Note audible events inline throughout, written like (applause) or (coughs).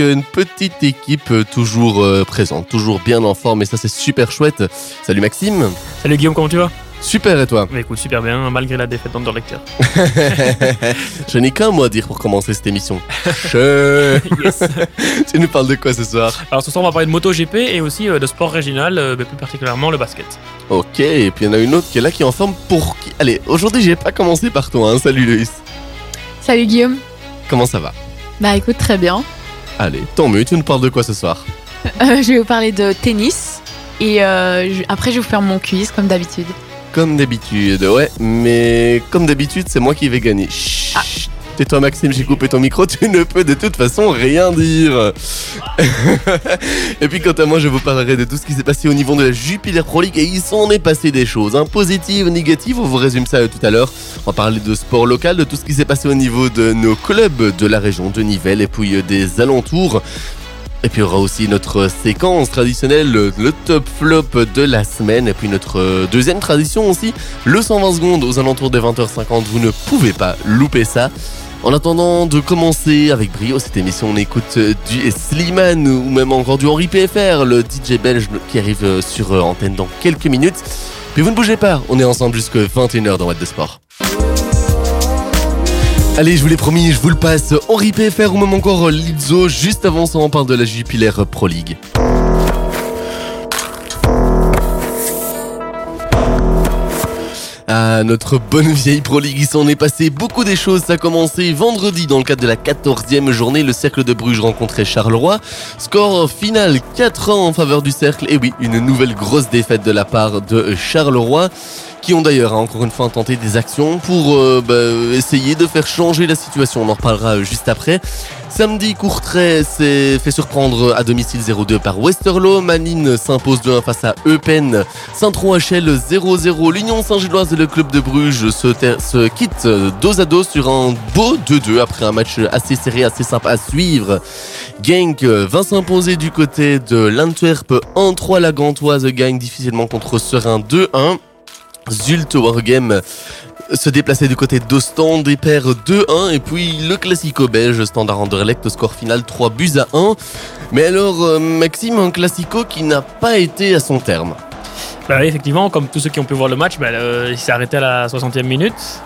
avec une petite équipe toujours euh, présente, toujours bien en forme et ça c'est super chouette. Salut Maxime. Salut Guillaume, comment tu vas? Super et toi? Bah, Écoute, super bien, malgré la défaite d'Anderlecht. (laughs) Je n'ai qu'un mot à dire pour commencer cette émission. (laughs) yes. (laughs) tu nous parles de quoi ce soir? Alors ce soir on va parler de MotoGP et aussi euh, de sport régional, euh, mais plus particulièrement le basket. Ok, et puis il y en a une autre qui est là qui est en forme pour qui? Allez, aujourd'hui j'ai pas commencé par toi, hein. salut Loïs. Salut Guillaume. Comment ça va? Bah écoute, très bien. Allez, tant mieux, tu nous parles de quoi ce soir (laughs) euh, Je vais vous parler de tennis et après je vais vous faire mon quiz comme d'habitude. Comme d'habitude, ouais, mais comme d'habitude, c'est moi qui vais gagner. Chut, ah. Tais-toi Maxime, j'ai coupé ton micro, tu ne peux de toute façon rien dire. (laughs) et puis quant à moi, je vous parlerai de tout ce qui s'est passé au niveau de la Jupiler Pro League et il s'en est passé des choses, hein, positives, négatives, on vous résume ça tout à l'heure. On va parler de sport local, de tout ce qui s'est passé au niveau de nos clubs de la région de Nivelles et puis euh, des alentours. Et puis il y aura aussi notre séquence traditionnelle, le, top flop de la semaine. Et puis notre euh, deuxième tradition aussi, le 120 secondes aux alentours des 20h50. Vous ne pouvez pas louper ça. En attendant de commencer avec brio cette émission, on écoute euh, du Slimane ou même encore du Henri PFR, le DJ belge qui arrive euh, sur antenne dans quelques minutes. Puis vous ne bougez pas, on est ensemble jusqu'à 21h dans What de Sport. Allez, je vous l'ai promis, je vous le passe. Henri PFR ou même encore Lizzo. Juste avant ça, on parle de la Jupiler Pro League. Ah, notre bonne vieille Pro League, il s'en est passé beaucoup des choses. Ça a commencé vendredi dans le cadre de la 14e journée. Le Cercle de Bruges rencontrait Charleroi. Score final 4 ans en faveur du Cercle. Et oui, une nouvelle grosse défaite de la part de Charleroi qui ont d'ailleurs hein, encore une fois tenté des actions pour euh, bah, essayer de faire changer la situation. On en reparlera euh, juste après. Samedi, Courtrai s'est fait surprendre à domicile 0-2 par Westerlo. Manine s'impose 2-1 face à Eupen. Saint-Tron-HL 0-0. L'Union Saint-Gilloise et le club de Bruges se, se quittent dos à dos sur un beau 2-2 après un match assez serré, assez sympa à suivre. Genk va s'imposer du côté de l'Antwerp 1-3. La Gantoise gagne difficilement contre Serein 2-1. Zult Wargame se déplacer du côté d'Ostende et perd 2-1 et puis le classico belge Standard Anderlecht score final 3 buts à 1 mais alors euh, Maxime un classico qui n'a pas été à son terme bah effectivement comme tous ceux qui ont pu voir le match bah, il s'est arrêté à la 60e minute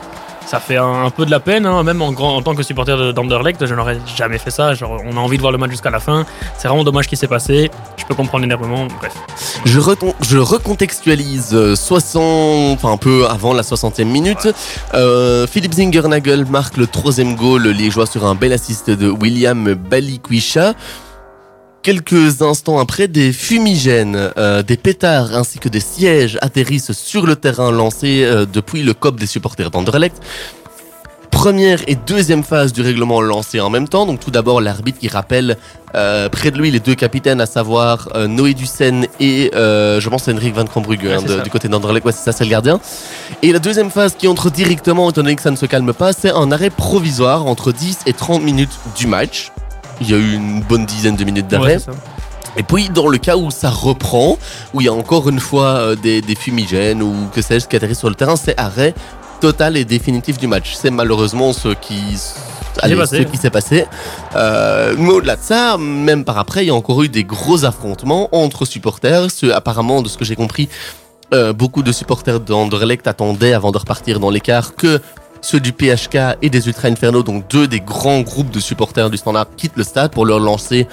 ça fait un, peu de la peine, hein. même en, tant que supporter d'Anderlecht, je n'aurais jamais fait ça. On a envie de voir le match jusqu'à la fin. C'est vraiment dommage ce qui s'est passé. Je peux comprendre l'énervement, bref. Je, recontextualise 60, euh, enfin un peu avant la 60e minute. Euh, Philippe Zingernagel marque le troisième goal liégeois sur un bel assist de William Balikwisha. Quelques instants après, des fumigènes, euh, des pétards ainsi que des sièges atterrissent sur le terrain lancé euh, depuis le COP des supporters d'Anderlecht. Première et deuxième phase du règlement lancée en même temps. Donc tout d'abord l'arbitre qui rappelle euh, près de lui les deux capitaines, à savoir Noé Dussen et je pense Henrik Van Krombrugge hein, du côté d'Anderlecht. Ouais, c'est ça, c'est le gardien. Et la deuxième phase qui entre directement, étant donné que ça ne se calme pas, c'est un arrêt provisoire entre 10 et 30 minutes du match. Il y a eu une bonne dizaine de minutes d'arrêt. et puis dans le cas où ça reprend, où il y a encore une fois euh, des, fumigènes ou que sais-je qui atterrissent sur le terrain, c'est arrêt total et définitif du match. C'est malheureusement ce qui ce qui s'est passé. Euh, mais au-delà de ça, même par après, il y a encore eu des gros affrontements entre supporters. apparemment, de ce que j'ai compris, euh, beaucoup de supporters d'Anderlecht attendaient avant de repartir dans l'écart que ceux du PHK et des Ultra Inferno, donc deux des grands groupes de supporters du Standard, quittent le stade pour leur lancer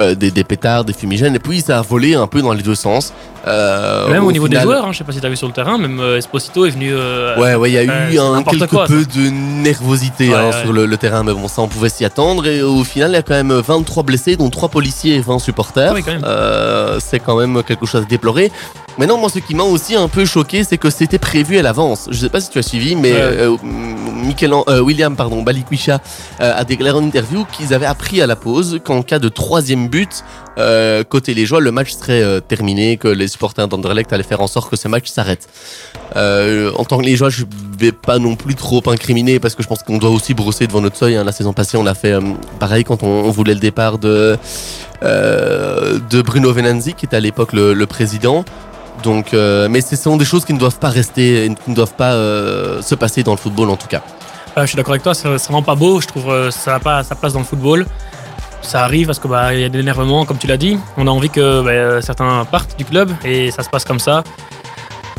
euh, des, pétards, des fumigènes, et puis ça a volé un peu dans les deux sens. Euh, même au, niveau des joueurs, hein, je sais pas si tu as vu sur le terrain, même euh, Esposito est venu. ouais, ouais, il y a eu un quelque peu de nervosité hein, sur le, terrain, mais bon, ça on pouvait s'y attendre. Et au final, il y a quand même 23 blessés, dont 3 policiers et 20 supporters. c'est quand même quelque chose à déplorer. Mais non, moi, ce qui m'a aussi un peu choqué, c'est que c'était prévu à l'avance. Je sais pas si tu as suivi, mais euh, euh, William pardon, Balikwisha euh, a déclaré en interview qu'ils avaient appris à la pause qu'en cas de troisième but, côté les joueurs, le match serait terminé, que les supporters d'Anderlecht allaient faire en sorte que ce match s'arrête. en tant que les joueurs, je vais pas non plus trop incriminer parce que je pense qu'on doit aussi brosser devant notre seuil. Hein. La saison passée, on a fait pareil quand on, voulait le départ de, de Bruno Venanzi, qui était à l'époque le président. Donc, euh, mais ce sont des choses qui ne doivent pas rester, qui ne doivent pas euh, se passer dans le football en tout cas. Euh, je suis d'accord avec toi, c'est vraiment pas beau. Je trouve ça n'a pas sa place dans le football. Ça arrive parce que bah, il y a de l'énervement, comme tu l'as dit. On a envie que bah, certains partent du club et ça se passe comme ça.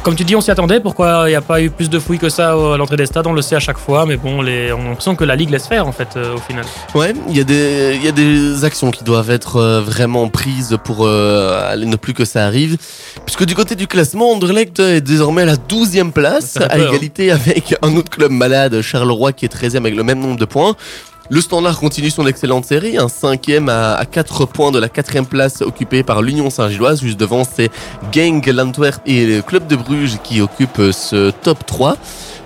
Comme tu dis, on s'y attendait. Pourquoi il n'y a pas eu plus de fouilles que ça à l'entrée des stades? On le sait à chaque fois, mais bon, les... on a l'impression que la Ligue laisse faire en fait euh, au final. Ouais, il y, a des- il y a des actions qui doivent être euh, vraiment prises pour euh, ne plus que ça arrive. Puisque du côté du classement, Anderlecht est désormais à la 12e place, à peur, hein. égalité avec un autre club malade, Charleroi, qui est 13e avec le même nombre de points. Le Standard continue son excellente série, un cinquième à, à 4 points de la quatrième place occupée par l'Union Saint-Gilloise. Juste devant, c'est Genk, l'Antwerp et le club de Bruges qui occupent ce top 3.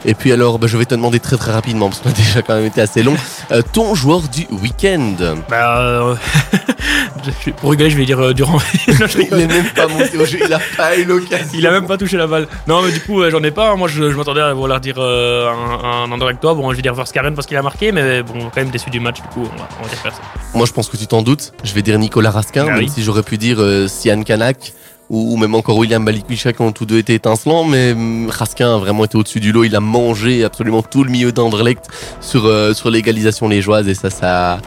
Et puis alors, bah, je vais te demander très très rapidement, parce qu'on a (laughs) déjà quand même été assez long, euh, ton joueur du week-end. Bah, euh, (laughs) pour rigoler, je vais dire euh, Durand. (laughs) Non, je Il est même pas monté au jeu, il a pas eu l'occasion. Il a même pas touché la balle. Non, mais du coup, euh, j'en ai pas. Moi, je, je m'attendais à vouloir dire euh, un, un Anderlechtois. Bon, je vais dire Verskaren parce qu'il a marqué, mais bon, quand même déçu du match. Du coup, on va, on va dire personne. Moi, je pense que tu t'en doutes. Je vais dire Nicolas Raskin, Ah même oui. si j'aurais pu dire Sian Kanak ou, même encore William Balikwisha qui ont tous deux été étincelants. Mais hum, Raskin a vraiment été au-dessus du lot. Il a mangé absolument tout le milieu d'Anderlecht sur, euh, sur l'égalisation liégeoise et ça, ça,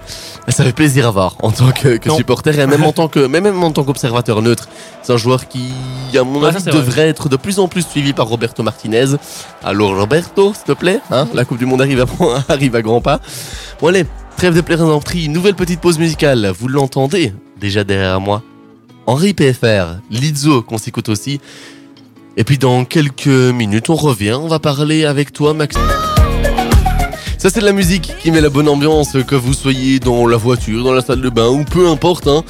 ça fait plaisir à voir en tant que, que supporter et même en (laughs) tant que, mais même en tant qu'observateur neutre. C'est un joueur qui, à mon avis, vrai. devrait être de plus en plus suivi par Roberto Martinez. Alors Roberto, s'il te plaît, hein, la Coupe du Monde arrive à, (laughs) arrive à grands pas. Bon allez, trêve de plaisanterie, nouvelle petite pause musicale, vous l'entendez déjà derrière moi. Henri PFR, Lizzo qu'on s'écoute aussi. Et puis dans quelques minutes on revient, on va parler avec toi Max. Ça c'est de la musique qui met la bonne ambiance, que vous soyez dans la voiture, dans la salle de bain ou peu importe. Hein.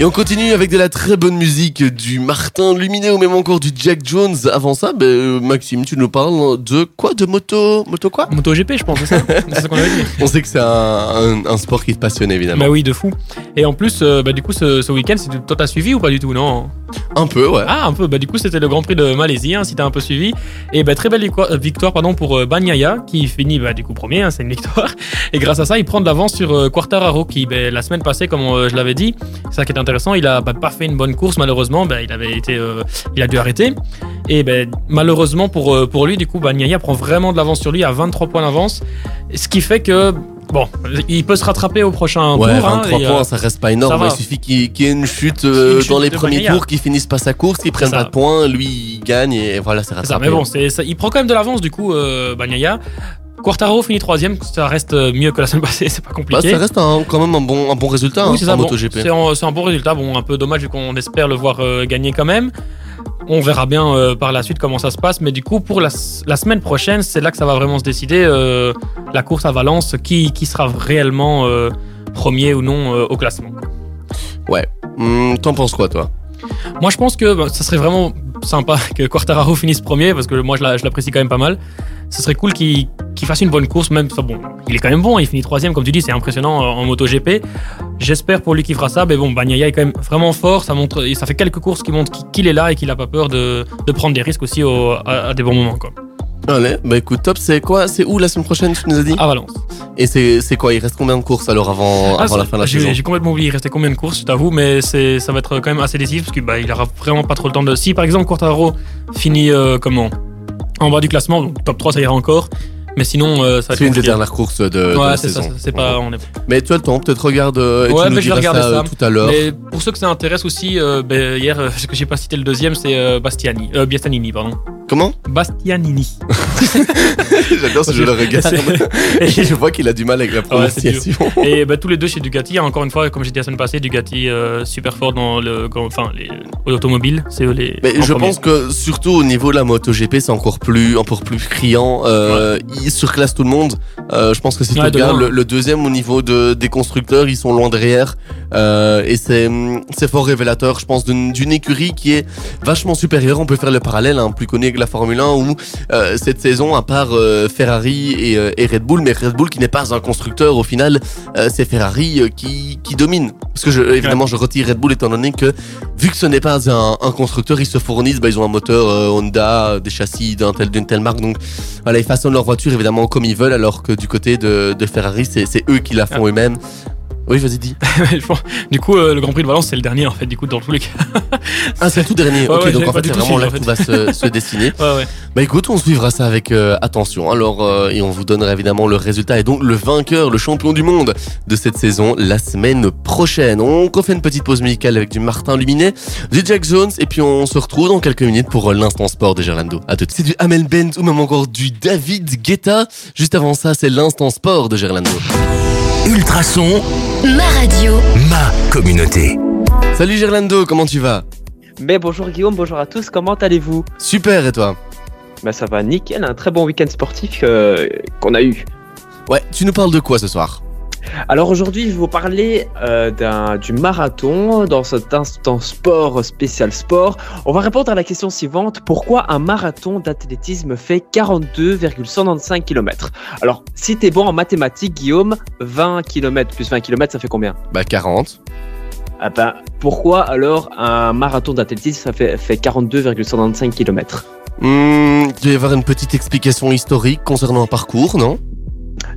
Et on continue avec de la très bonne musique du Martin Luminé ou même encore du Jack Jones. Avant ça, ben, euh, Maxime, tu nous parles de quoi? De moto Moto quoi? MotoGP, je pense, c'est ça (laughs) C'est ça qu'on avait dit. On sait que c'est un, un- un sport qui te passionne évidemment. Bah oui, de fou. Et en plus, euh, bah, du coup, ce, ce week-end, toi, t'as suivi ou pas du tout, non? Un peu, ouais. Ah, un peu. Bah, du coup, c'était le Grand Prix de Malaisie, hein, si t'as un peu suivi. Et bah, très belle victoire, pardon, pour euh, Bagnaia, qui finit bah, du coup premier, hein, c'est une victoire. (laughs) Et grâce à ça, il prend de l'avance sur euh, Quartararo, qui bah, la semaine passée, comme euh, je l'avais dit, ça qui est intéressant, il a bah, pas fait une bonne course, malheureusement. Bah, il avait été, euh, il a dû arrêter. Et bah, malheureusement pour, euh, pour lui, du coup, Bagnaia prend vraiment de l'avance sur lui, à 23 points d'avance. Ce qui fait que, bon, il peut se rattraper au prochain Ouais, tour. hein, 23 et, euh, points, ça reste pas énorme. Il suffit qu'il qu'il y ait une chute, euh, Une chute dans les premiers tours, qu'il finisse pas sa course, qu'il prenne ça. pas de points, lui il gagne et voilà, c'est C'est ça, rattrapé. mais bon, ça, il prend quand même de l'avance du coup, euh, Bagnaia. Quartaro finit troisième, ça reste euh, mieux que la semaine passée, (laughs) c'est pas Bah, compliqué. ça reste un- quand même un bon, un bon résultat oui, hein, ça, en bon, MotoGP. c'est un, bon résultat, bon, un peu dommage vu qu'on espère le voir euh, gagner quand même. On verra bien euh, par la suite comment ça se passe, mais du coup, pour la, la semaine prochaine, c'est là que ça va vraiment se décider. euh, la course à Valence, qui, qui sera réellement premier ou non au classement. Hum, T'en penses quoi, toi? Moi, je pense que bah, ça serait vraiment sympa (laughs) que Quartararo finisse premier parce que moi, je l'apprécie quand même pas mal. Ce serait cool qu'il fasse une bonne course, même. bon, il est quand même bon, il finit troisième, comme tu dis, c'est impressionnant euh, en MotoGP. J'espère pour lui qu'il fera ça, mais bon, Bagnaia est quand même vraiment fort. Ça montre, ça fait quelques courses qui montrent qu'il- est là et qu'il a pas peur de, de prendre des risques aussi au- à, à des bons moments, quoi. Allez, bah écoute, top, c'est quoi C'est où la semaine prochaine, tu nous as dit? À Valence. Et c'est quoi Il reste combien de courses alors avant, Ah, avant la fin de la saison? J'ai complètement oublié, il restait combien de courses, je t'avoue, mais ça va être quand même assez décisif parce qu'il bah, il aura vraiment pas trop le temps de. Si par exemple Quartaro finit euh, comment? En bas du classement, donc top 3 ça ira encore, mais sinon euh, ça va être C'est une des dernières courses de, de Ouais, la c'est ça, saison. c'est pas. On est... Mais tu as le temps, peut-être regarde euh, et Ouais, tu nous mais je vais regarder ça, euh, ça. tout à l'heure. Mais pour ceux que ça intéresse aussi, euh, ben, hier, ce que j'ai pas cité le deuxième, c'est Bastiani, Biastanini, pardon. Comment? Bastianini. (laughs) J'adore ce jeu de regard. (laughs) Et, Je vois qu'il a du mal avec la Ouais, prononciation. et bah, tous les deux chez Ducati, encore une fois, comme j'ai dit la semaine passée, Ducati super fort dans le, enfin, les c'est les. Mais je premier. pense que surtout au niveau de la MotoGP, c'est encore plus, encore plus criant. Ils surclassent tout le monde. Euh, je pense que si tu Ouais, regardes le, le deuxième au niveau de, des constructeurs, ils sont loin derrière. Euh, et c'est, c'est fort révélateur, je pense, d'une, d'une écurie qui est vachement supérieure. On peut faire le parallèle, hein, plus connu que la Formule 1, où euh, cette saison, à part Ferrari et, et Red Bull, mais Red Bull qui n'est pas un constructeur au final, c'est Ferrari qui, qui domine. Parce que je, évidemment, je retire Red Bull étant donné que vu que ce n'est pas un, un constructeur, ils se fournissent, bah, ils ont un moteur Honda, des châssis d'un tel, d'une telle marque, donc voilà, ils façonnent leur voiture évidemment comme ils veulent, alors que du côté de, de Ferrari, c'est, c'est eux qui la font eux-mêmes. Oui, vas-y, dis. (laughs) du coup, euh, le Grand Prix de Valence, c'est le dernier en fait, du coup, dans tous les cas. ah, c'est le tout dernier. Ouais, ok, ouais, donc en fait, c'est vraiment là tout va se, se dessiner. (laughs) Ouais, ouais. Bah écoute, on suivra ça avec euh, attention. Alors, euh, et on vous donnera évidemment le résultat et donc le vainqueur, le champion du monde de cette saison la semaine prochaine. On refait une petite pause musicale avec du Martin Luminet, du Jack Jones et puis on se retrouve dans quelques minutes pour euh, l'instant sport de Gerlando. À tout de suite. C'est du Amel Bent ou même encore du David Guetta. Juste avant ça, c'est l'instant sport de Gerlando. Ultrason, Ma radio. ma communauté. Salut Gerlando, comment tu vas? Mais bonjour Guillaume, bonjour à tous, comment allez-vous? Super et toi? Bah ça va nickel, un très bon week-end sportif euh, qu'on a eu. Ouais, tu nous parles de quoi ce soir? Alors aujourd'hui je vais vous parler euh, du marathon. Dans cet instant sport spécial sport. On va répondre à la question suivante, pourquoi un marathon d'athlétisme fait 42,195 km Alors si t'es bon en mathématiques Guillaume, 20 km plus 20 km ça fait combien? Bah 40. ah ben, Pourquoi alors un marathon d'athlétisme ça fait, fait 42,195 km Hmm, il doit y avoir une petite explication historique concernant un parcours, non?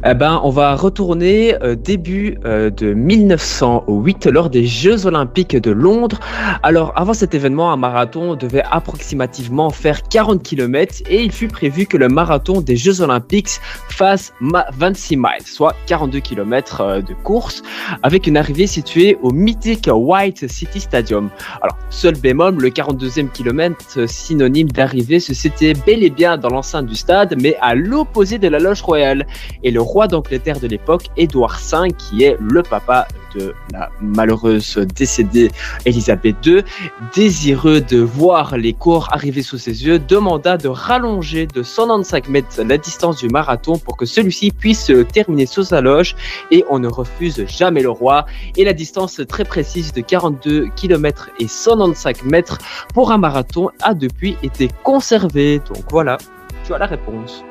Eh ben, on va retourner euh, début euh, de 1908 lors des Jeux Olympiques de Londres. Alors, avant cet événement, un marathon devait approximativement faire 40 km et il fut prévu que le marathon des Jeux Olympiques fasse ma- 26 miles, soit 42 km euh, de course, avec une arrivée située au mythique White City Stadium. Alors, seul bémol, le 42e kilomètre synonyme d'arrivée se situait bel et bien dans l'enceinte du stade, mais à l'opposé de la loge royale et le roi d'Angleterre de l'époque, Édouard V, qui est le papa de la malheureuse décédée Élisabeth II, désireux de voir les cours arriver sous ses yeux, demanda de rallonger de 195 mètres la distance du marathon pour que celui-ci puisse se terminer sous sa loge et on ne refuse jamais le roi. Et la distance très précise de 42 km et 195 mètres pour un marathon a depuis été conservée. Donc voilà, tu as la réponse.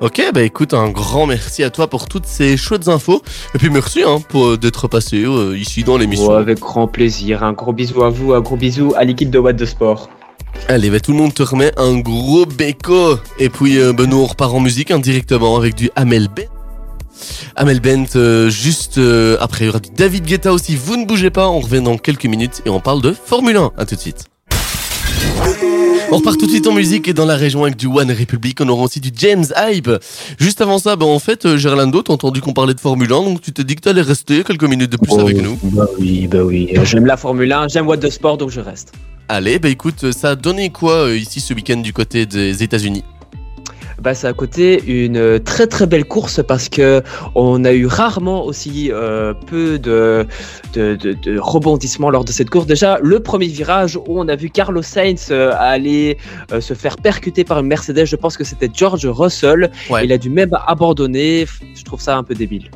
Ok, bah écoute, un grand merci à toi pour toutes ces chouettes infos. Et puis merci hein, pour euh, d'être passé euh, ici dans l'émission. Oh, avec grand plaisir. Un gros bisou à vous, un gros bisou à l'équipe de Watt de Sport. Allez, bah, tout le monde te remet un gros béco. Et puis, euh, bah, nous, on repart en musique indirectement avec du Amel Bent. Amel Bent, euh, juste euh, après, il y aura du David Guetta aussi. Vous ne bougez pas, on revient dans quelques minutes et on parle de Formule 1. À tout de suite. On repart tout de suite en musique et dans la région avec du One Republic, on aura aussi du James Hype. Juste avant ça, bah en fait, euh, Gerlando, t'as entendu qu'on parlait de Formule 1, donc tu t'es dit que t'allais rester quelques minutes de plus avec nous. Bah oui, bah oui. J'aime la Formule 1, j'aime Watt de Sport, donc je reste. Allez, bah écoute, ça a donné quoi euh, ici ce week-end du côté des États-Unis? Bah, c'est à côté une euh, très très belle course parce que on a eu rarement aussi euh, peu de, de, de, de rebondissements lors de cette course. Déjà, le premier virage où on a vu Carlos Sainz euh, aller euh, se faire percuter par une Mercedes, je pense que c'était George Russell. Ouais. Il a dû même abandonner. Je trouve ça un peu débile.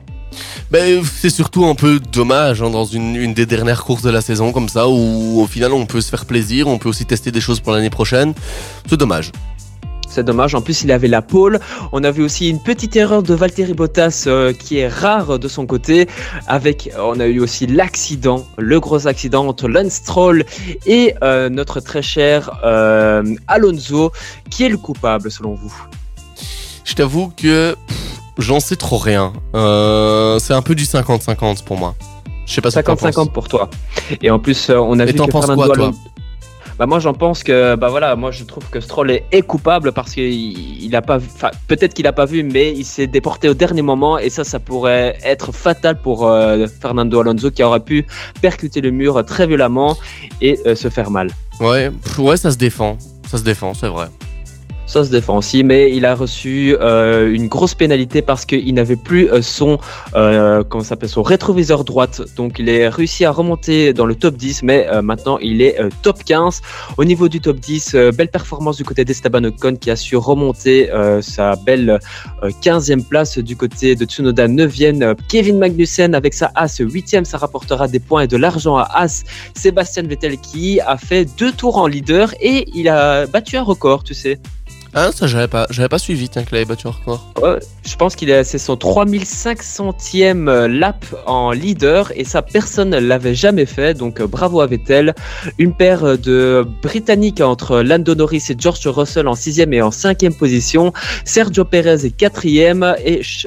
Ben, c'est surtout un peu dommage hein, dans une, une des dernières courses de la saison comme ça où au final on peut se faire plaisir, on peut aussi tester des choses pour l'année prochaine. C'est dommage. C'est dommage. En plus, il avait la pole. On a vu aussi une petite erreur de Valtteri Bottas euh, qui est rare de son côté. Avec, on a eu aussi l'accident, le gros accident entre Lance Stroll et euh, notre très cher euh, Alonso. Qui est le coupable selon vous? Je t'avoue que j'en sais trop rien. C'est un peu du 50-50 pour moi. Je sais pas ce que t'en penses. 50-50 pour toi. Et en plus, on a Et vu que penses Fernando quoi, toi? Alonso- Bah moi j'en pense que bah voilà moi je trouve que Stroll est, coupable parce qu'il il a pas peut-être qu'il a pas vu mais il s'est déporté au dernier moment et ça ça pourrait être fatal pour euh, Fernando Alonso qui aurait pu percuter le mur très violemment et euh, se faire mal. Ouais, ouais, ça se défend. Ça se défend, c'est vrai. Ça se défend aussi, mais il a reçu euh, une grosse pénalité parce qu'il n'avait plus euh, son, euh, comment s'appelle, son rétroviseur droite. Donc il a réussi à remonter dans le top 10, mais maintenant il est top 15. Au niveau du top 10, euh, belle performance du côté d'Esteban Ocon qui a su remonter sa belle euh, 15e place du côté de Tsunoda 9e. Euh, Kevin Magnussen avec sa As 8e, ça rapportera des points et de l'argent à As. Sébastien Vettel qui a fait deux tours en leader et il a battu un record, tu sais. Ah, ça, j'avais pas, pas suivi, tiens, qu'il avait battu un record. Je pense qu'il est, c'est son 3500e euh, lap en leader et ça personne ne l'avait jamais fait donc euh, bravo à Vettel. Une paire euh, de Britanniques entre Lando Norris et George Russell en 6e et en 5e position. Sergio Perez est 4e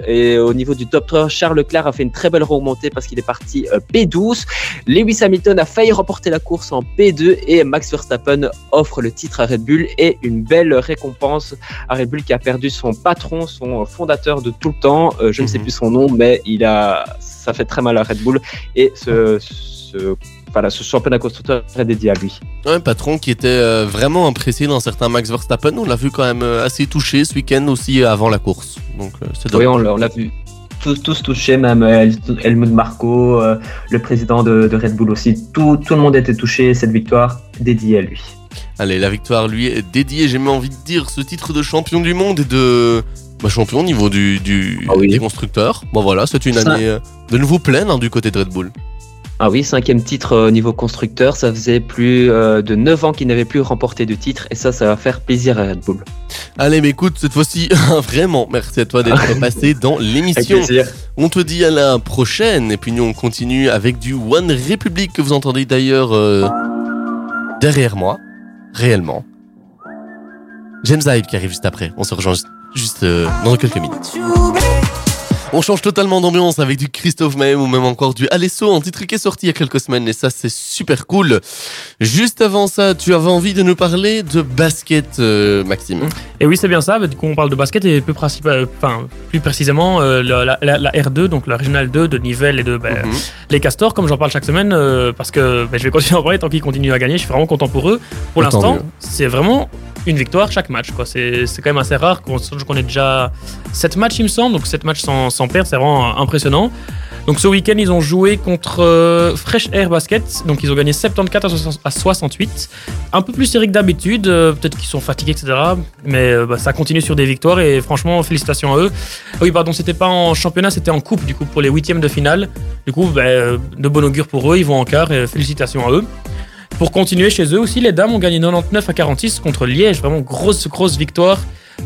et, au niveau du top 3, Charles Leclerc a fait une très belle remontée parce qu'il est parti euh, P12. Lewis Hamilton a failli remporter la course en P2 et Max Verstappen offre le titre à Red Bull et une belle récompense à Red Bull qui a perdu son patron, son fondateur de tout le temps. Euh, je ne sais Mhm. plus son nom, mais il a, ça fait très mal à Red Bull et ce, ce, voilà, ce championnat constructeur est dédié à lui. Un patron qui était euh, vraiment impressé dans certains Max Verstappen. On l'a vu quand même euh, assez touché ce week-end aussi avant la course. Donc, c'est Oui, on l'a vu. Tous, tous touchés, même euh, El- Helmut Marko, euh, le président de, de Red Bull aussi. Tout, tout le monde était touché. Cette victoire dédiée à lui. Allez, la victoire lui est dédiée. J'ai même envie de dire ce titre de champion du monde et de bah, champion au niveau du, du Ah oui. des constructeurs. Bon voilà, c'est une Ça- année euh, de nouveau pleine hein, du côté de Red Bull. Ah oui, cinquième titre au niveau constructeur. Ça faisait plus de 9 ans qu'il n'avait plus remporté de titre. Et ça, ça va faire plaisir à Red Bull. Allez, mais écoute, cette fois-ci, (laughs) vraiment, merci à toi d'être (laughs) passé dans l'émission. plaisir. On te dit à la prochaine. Et puis nous, on continue avec du One Republic que vous entendez d'ailleurs euh, derrière moi, réellement. James Hype qui arrive juste après. On se rejoint juste, juste, euh, dans quelques minutes. On change totalement d'ambiance avec du Christophe Maem ou même encore du Alesso, un titre qui est sorti il y a quelques semaines et ça c'est super cool. Juste avant ça, tu avais envie de nous parler de basket, euh, Maxime. Et oui, c'est bien ça. Du coup, on parle de basket et plus, principal- enfin, plus précisément euh, la, la- la- la R2, donc la Régionale 2 de Nivelles et de bah, Mhm. les Castors, comme j'en parle chaque semaine, euh, parce que bah, je vais continuer à en parler tant qu'ils continuent à gagner. Je suis vraiment content pour eux. Pour Tant l'instant, c'est vraiment une victoire chaque match. C'est quand même assez rare. qu'on- Je connais déjà 7 matchs, il me semble. Donc 7 matchs sans, sans perdre, c'est vraiment impressionnant. Donc ce week-end, ils ont joué contre euh, Fresh Air Basket. Donc ils ont gagné 74 à 60 à 68. Un peu plus serré que d'habitude. euh, Peut-être qu'ils sont fatigués, etc. Mais euh, bah, ça continue sur des victoires. Et franchement, félicitations à eux. Ah Oui, pardon, c'était pas en championnat, c'était en coupe, du coup, pour les huitièmes de finale. Du coup, bah, de bon augure pour eux. Ils vont en quart. Félicitations à eux. Pour continuer chez eux aussi, les dames ont gagné 99 à 46 contre Liège. Vraiment grosse, grosse victoire.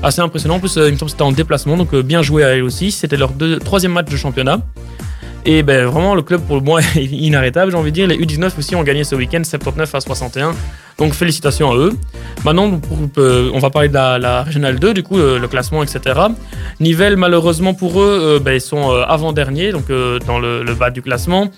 Assez impressionnant. En plus, euh, il me semble que c'était en déplacement, donc euh, bien joué à elles aussi. C'était leur troisième match de championnat. Et ben vraiment, le club pour le moins (laughs) est inarrêtable, j'ai envie de dire. Les U19 aussi ont gagné ce week-end 79 à 61. Donc félicitations à eux. Maintenant, euh, on va parler de la, Régionale 2, du coup, le classement, etc. Nivelles, malheureusement pour eux, ben, ils sont avant-derniers, donc dans le bas du classement.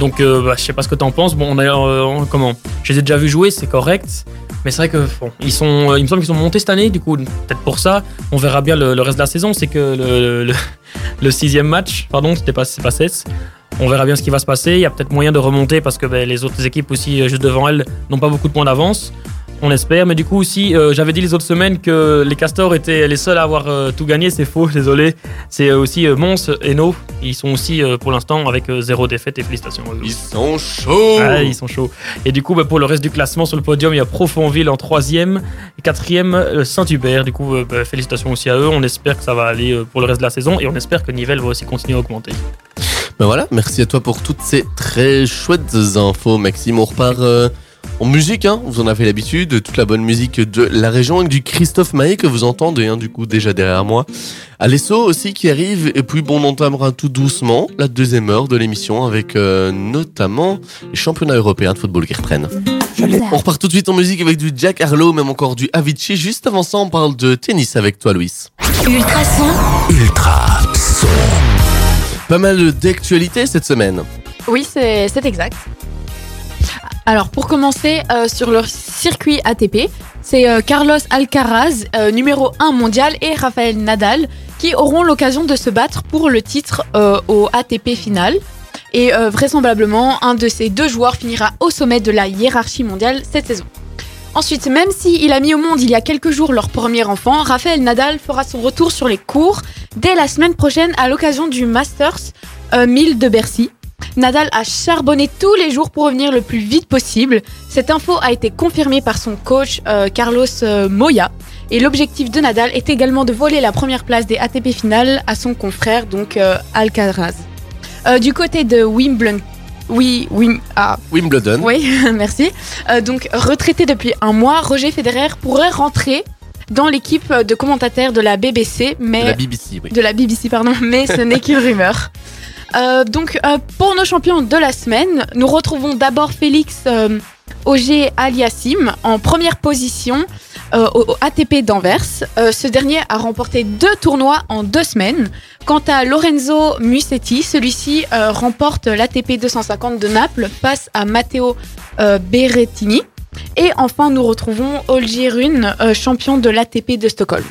Donc, euh, bah, je sais pas ce que t'en penses. Bon, on a, euh, comment? Je les ai déjà vus jouer, c'est correct. Mais c'est vrai que ils sont, euh, il me semble qu'ils sont montés cette année. Du coup, peut-être pour ça, on verra bien le, reste de la saison. C'est que le, (laughs) sixième match, pardon, c'était pas, pas 16. On verra bien ce qui va se passer. Il y a peut-être moyen de remonter parce que ben, les autres équipes aussi, euh, juste devant elles, n'ont pas beaucoup de points d'avance. On espère. Mais du coup, aussi, euh, j'avais dit les autres semaines que les Castors étaient les seuls à avoir euh, tout gagné. C'est faux, (laughs) désolé. C'est euh, aussi Mons et No. Ils sont aussi pour l'instant avec zéro défaite et félicitations. Ils sont chauds Ah, ils sont chauds. Et du coup, bah, pour le reste du classement sur le podium, il y a Profonville en troisième, et quatrième Saint-Hubert. Du coup, bah, félicitations aussi à eux. On espère que ça va aller pour le reste de la saison et on espère que Nivelles va aussi continuer à augmenter. Ben voilà, merci à toi pour toutes ces très chouettes infos, Maxime. On repart euh, en musique, hein. vous en avez l'habitude, toute la bonne musique de la région avec du Christophe Maé que vous entendez, hein, du coup, déjà derrière moi. Alesso aussi qui arrive, et puis bon, on entamera tout doucement la deuxième heure de l'émission avec euh, notamment les championnats européens de football qui reprennent. On repart tout de suite en musique avec du Jack Harlow, même encore du Avicii. Juste avant ça, on parle de tennis avec toi, Louis. Ultrason. Ultra son. Pas mal d'actualités cette semaine. Oui, c'est exact. Alors, pour commencer, euh, sur leur circuit ATP, c'est euh, Carlos Alcaraz, euh, numéro 1 mondial, et Rafael Nadal qui auront l'occasion de se battre pour le titre au ATP final. Et vraisemblablement, un de ces deux joueurs finira au sommet de la hiérarchie mondiale cette saison. Ensuite, même s'il a mis au monde il y a quelques jours leur premier enfant, Rafael Nadal fera son retour sur les cours dès la semaine prochaine à l'occasion du Masters euh, 1000 de Bercy. Nadal a charbonné tous les jours pour revenir le plus vite possible. Cette info a été confirmée par son coach euh, Carlos euh, Moya. Et l'objectif de Nadal est également de voler la première place des ATP finales à son confrère, donc euh, Alcaraz. Du côté de Wimbledon, oui, Wim, ah, Wimbledon. oui, (laughs) merci. Donc, retraité depuis un mois, Roger Federer pourrait rentrer dans l'équipe de commentateurs de la BBC, mais De la BBC, oui. de la BBC, pardon, mais ce n'est qu'une (laughs) rumeur. Euh, donc, euh, pour nos champions de la semaine, nous retrouvons d'abord Félix euh, Auger Aliassim en première position euh, au, ATP d'Anvers. Ce dernier a remporté deux tournois en deux semaines. Quant à Lorenzo Musetti, celui-ci remporte l'ATP 250 de Naples, passe à Matteo Berrettini. Et enfin, nous retrouvons Olgier Rune, champion de l'ATP de Stockholm.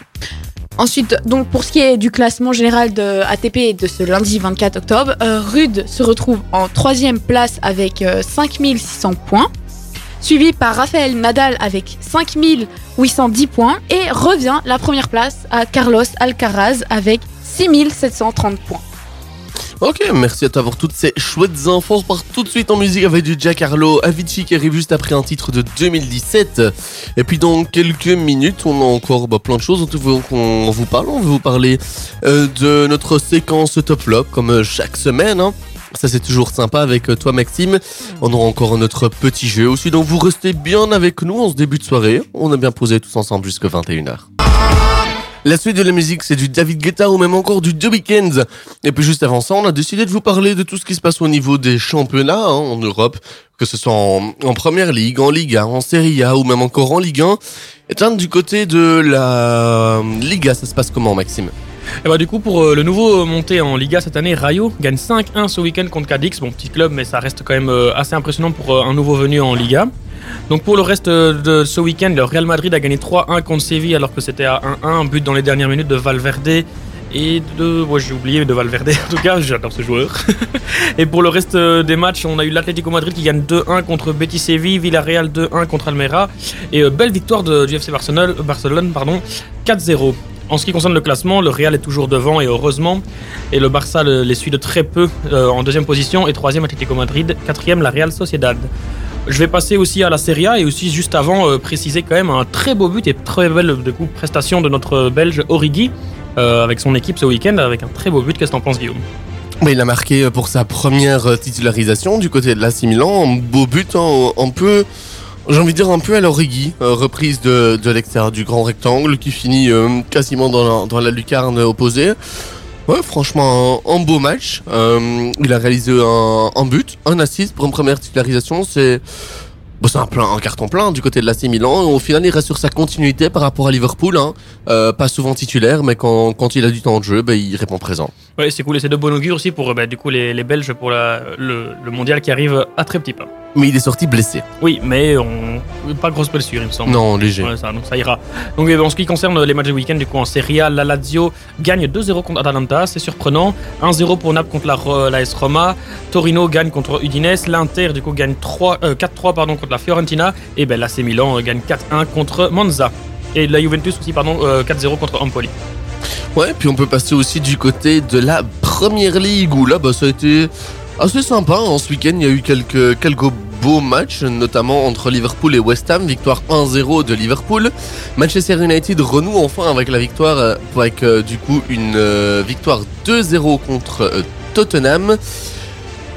Ensuite, donc pour ce qui est du classement général de ATP de ce lundi 24 octobre, euh, Rude se retrouve en troisième place avec euh, 5600 points, suivi par Rafael Nadal avec 5810 points et revient la première place à Carlos Alcaraz avec 6730 points. Ok, merci à toi pour toutes ces chouettes infos. On repart tout de suite en musique avec du Giancarlo Avicii qui arrive juste après un titre de 2017. Et puis dans quelques minutes, on a encore bah, plein de choses dont on vous parle. On veut vous parler euh, de notre séquence top flop comme chaque semaine. hein. Ça c'est toujours sympa avec euh, toi Maxime. On aura encore notre petit jeu aussi. Donc vous restez bien avec nous en ce début de soirée. On a bien posé tous ensemble jusqu'à 21h. La suite de la musique, c'est du David Guetta ou même encore du The Weeknd. Et puis juste avant ça, on a décidé de vous parler de tout ce qui se passe au niveau des championnats hein, en Europe, que ce soit en, Première Ligue, en Ligue 1, en Serie A ou même encore en Ligue 1. Et du côté de la Liga, ça se passe comment, Maxime? Et bah du coup pour euh, le nouveau monté en Liga cette année, Rayo gagne 5-1 ce week-end contre Cadix. Bon petit club mais ça reste quand même euh, assez impressionnant pour euh, un nouveau venu en Liga. Donc pour le reste euh, de ce week-end, le Real Madrid a gagné 3-1 contre Séville alors que c'était à 1-1, un but dans les dernières minutes de Valverde et de... Ouais j'ai oublié de Valverde (laughs) en tout cas, j'adore ce joueur. (laughs) et pour le reste euh, des matchs, on a eu l'Atlético Madrid qui gagne 2-1 contre Betis Séville, Villarreal 2-1 contre Almeria et euh, belle victoire de, du FC Barcelone, Barcelone pardon, 4-0. En ce qui concerne le classement, le Real est toujours devant et heureusement. Et le Barça le- les suit de très peu en deuxième position et troisième Atlético Madrid, quatrième la Real Sociedad. Je vais passer aussi à la Serie A et aussi juste avant euh, préciser quand même un très beau but et très belle prestation de notre Belge Origi euh, avec son équipe ce week-end avec un très beau but. Qu'est-ce que t'en penses Guillaume? Mais il a marqué pour sa première euh, titularisation du côté de l'AC Milan, un beau but, hein, un peu, j'ai envie de dire un peu à l'Origi, euh, reprise de, l'extérieur du grand rectangle qui finit euh, quasiment dans la lucarne opposée. Ouais, franchement, un, beau match. Euh, il a réalisé un, but, un assist pour une première titularisation. C'est un, un carton plein du côté de l'AC Milan. Au final, il reste sur sa continuité par rapport à Liverpool. Hein. Euh, pas souvent titulaire, mais quand, quand il a du temps de jeu, ben, il répond présent. Ouais, c'est cool et c'est de bon augure aussi pour euh, bah, du coup les, les Belges pour la- le, le mondial qui arrive à très petit pas. Mais il est sorti blessé. Oui, mais on... pas grosse blessure il me semble. Non, léger. Ouais, ça, donc ça ira. Donc euh, en ce qui concerne les matchs du week-end, du coup en Serie A, la Lazio gagne 2-0 contre Atalanta, c'est surprenant. 1-0 pour Naples contre la, AS Roma. Torino gagne contre Udinese. L'Inter du coup gagne 3, euh, 4-3 pardon contre la Fiorentina. Et ben l'AC Milan euh, gagne 4-1 contre Monza. Et la Juventus aussi pardon euh, 4-0 contre Empoli. Ouais, puis on peut passer aussi du côté de la première ligue où là, bah, ça a été assez sympa. hein. Ce week-end, il y a eu quelques, beaux matchs, notamment entre Liverpool et West Ham. Victoire 1-0 de Liverpool. Manchester United renoue enfin avec la victoire, euh, avec euh, du coup une euh, victoire 2-0 contre Tottenham.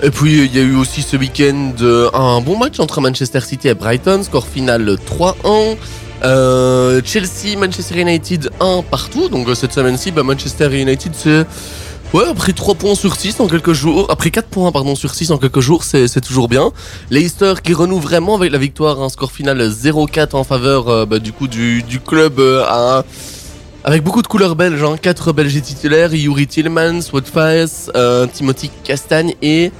Et puis il y a eu aussi ce week-end un bon match entre Manchester City et Brighton, score final 3-1. Euh, Chelsea, Manchester United 1 partout. Donc euh, cette semaine-ci, bah, Manchester United c'est ouais après 3 points sur 6 en quelques jours, après 4 points pardon sur 6 en quelques jours, c'est c'est toujours bien. Leicester qui renoue vraiment avec la victoire, un score final 0-4 en faveur euh, bah, du coup du, du club euh, à avec beaucoup de couleurs belges, hein. 4 belges titulaires, Yuri Tillmans, Wout Faes, euh, Timothy Castagne et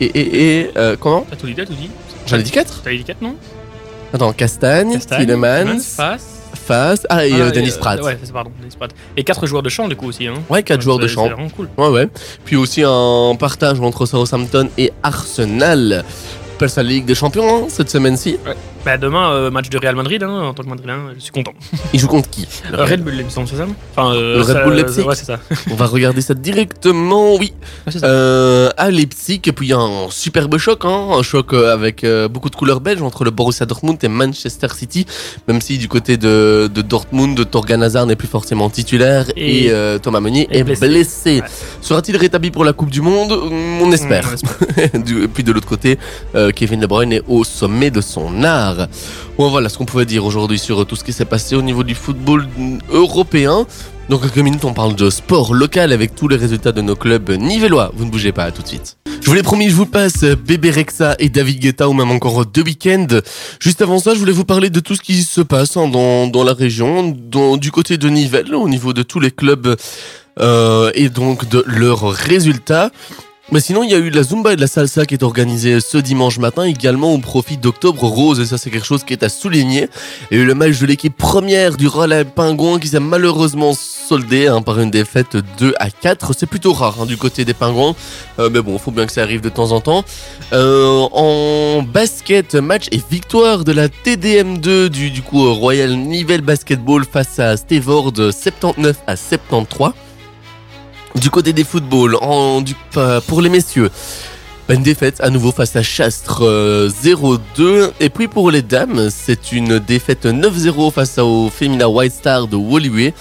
et et, et euh, comment? T'as tout dit, t'as tout dit. J'en ai dit 4 T'as dit 4 non? Attends, Castagne, Tillemans, Face. Faes, ah et euh, Dennis Pratt. Ouais, c'est pardon, Dennis Pratt. Et 4 joueurs de champ du coup aussi. Hein. Ouais, 4 joueurs de champ. C'est vraiment cool. Ouais, ouais. Puis aussi un partage entre Southampton et Arsenal. La Ligue des Champions hein, cette semaine-ci. Bah demain, euh, match de Real Madrid, hein, en tant que Madrilène, je suis content. Il joue contre qui le Euh, Red Bull, c'est ça enfin, euh, Le Red ça- Bull Leipzig Ouais, c'est ça. (laughs) On va regarder ça directement, oui. Ouais, c'est ça. Euh, à Leipzig, et puis il y a un superbe choc, hein, un choc avec beaucoup de de couleur belge entre le Borussia Dortmund et Manchester City, même si du côté de, de Dortmund, Torgan Hazard n'est plus forcément titulaire et, Et- Thomas Meunier est blessé. blessé. Ouais. Sera-t-il rétabli pour la Coupe du Monde? On espère. On espère. (laughs) Et puis de l'autre côté, Kevin De Bruyne est au sommet de son art. Bon, voilà ce qu'on pouvait dire aujourd'hui sur tout ce qui s'est passé au niveau du football européen. Dans quelques minutes, on parle de sport local avec tous les résultats de nos clubs nivellois. Vous ne bougez pas, à tout de suite. Je vous l'ai promis, je vous passe Bébé Rexa et David Guetta ou même encore deux week-ends. Juste avant ça, je voulais vous parler de tout ce qui se passe hein, dans, la région, du côté de Nivelles, au niveau de tous les clubs euh, et donc de leurs résultats. Mais sinon, il y a eu de la Zumba et de la Salsa qui est organisée ce dimanche matin, également au profit d'Octobre Rose, et ça c'est quelque chose qui est à souligner. Eu le match de l'équipe première du Relais Pingouin qui s'est malheureusement soldé hein, par une défaite 2 à 4. C'est plutôt rare hein, du côté des Pingouins, Euh, mais bon, faut bien que ça arrive de temps en temps. Euh, en basket, match et victoire de la TDM2 du, du coup Royal Nivelle Basketball face à Stevord 79 à 73. Du côté des footballs, euh, pour les messieurs, une défaite à nouveau face à Chastres euh, 0-2. Et puis pour les dames, c'est une défaite 9-0 face au Femina White Star de Woluwe.